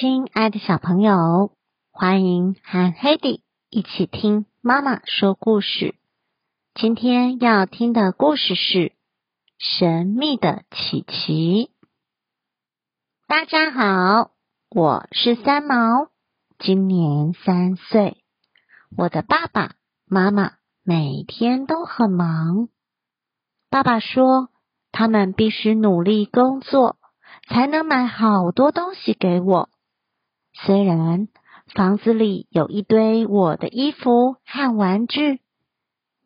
亲爱的小朋友，欢迎和 Hedy 一起听妈妈说故事。今天要听的故事是《神秘的琪琪》。大家好，我是三毛，今年三岁。我的爸爸妈妈每天都很忙。爸爸说，他们必须努力工作，才能买好多东西给我。虽然房子里有一堆我的衣服和玩具，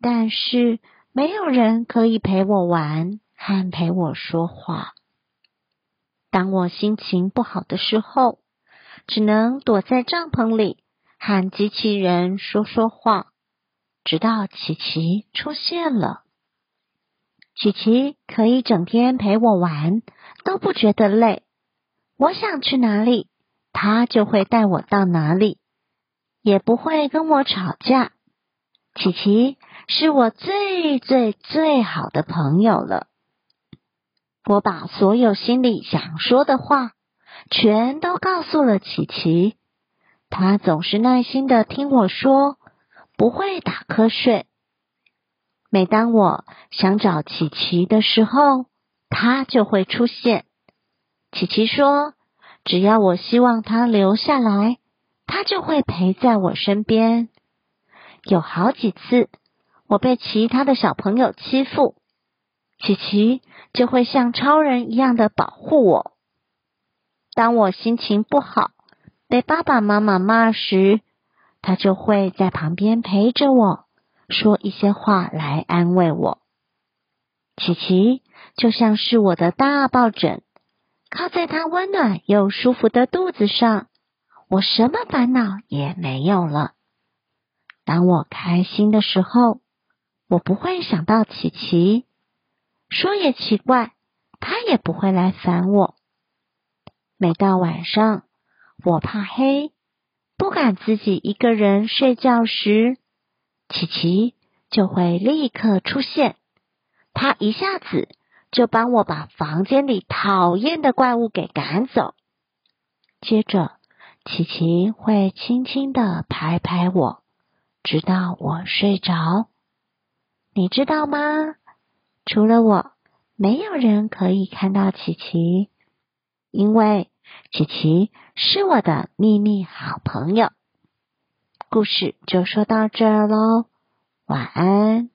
但是没有人可以陪我玩和陪我说话。当我心情不好的时候，只能躲在帐篷里和机器人说说话，直到琪琪出现了。琪琪可以整天陪我玩，都不觉得累。我想去哪里，他就会带我到哪里，也不会跟我吵架。琪琪是我最最最好的朋友了。我把所有心里想说的话，全都告诉了琪琪。他总是耐心的听我说，不会打瞌睡。每当我想找琪琪的时候，他就会出现。琪琪说：“只要我希望他留下来，他就会陪在我身边。”有好几次，我被其他的小朋友欺负。琪琪就会像超人一样的保护我。当我心情不好，被爸爸妈妈骂时，他就会在旁边陪着我，说一些话来安慰我。琪琪就像是我的大抱枕，靠在他温暖又舒服的肚子上，我什么烦恼也没有了。当我开心的时候，我不会想到琪琪。说也奇怪，他也不会来烦我。每到晚上，我怕黑，不敢自己一个人睡觉时，琪琪就会立刻出现。他一下子就帮我把房间里讨厌的怪物给赶走。接着，琪琪会轻轻的拍拍我，直到我睡着。你知道吗？除了我，没有人可以看到琪琪，因为琪琪是我的秘密好朋友。故事就说到这儿喽，晚安。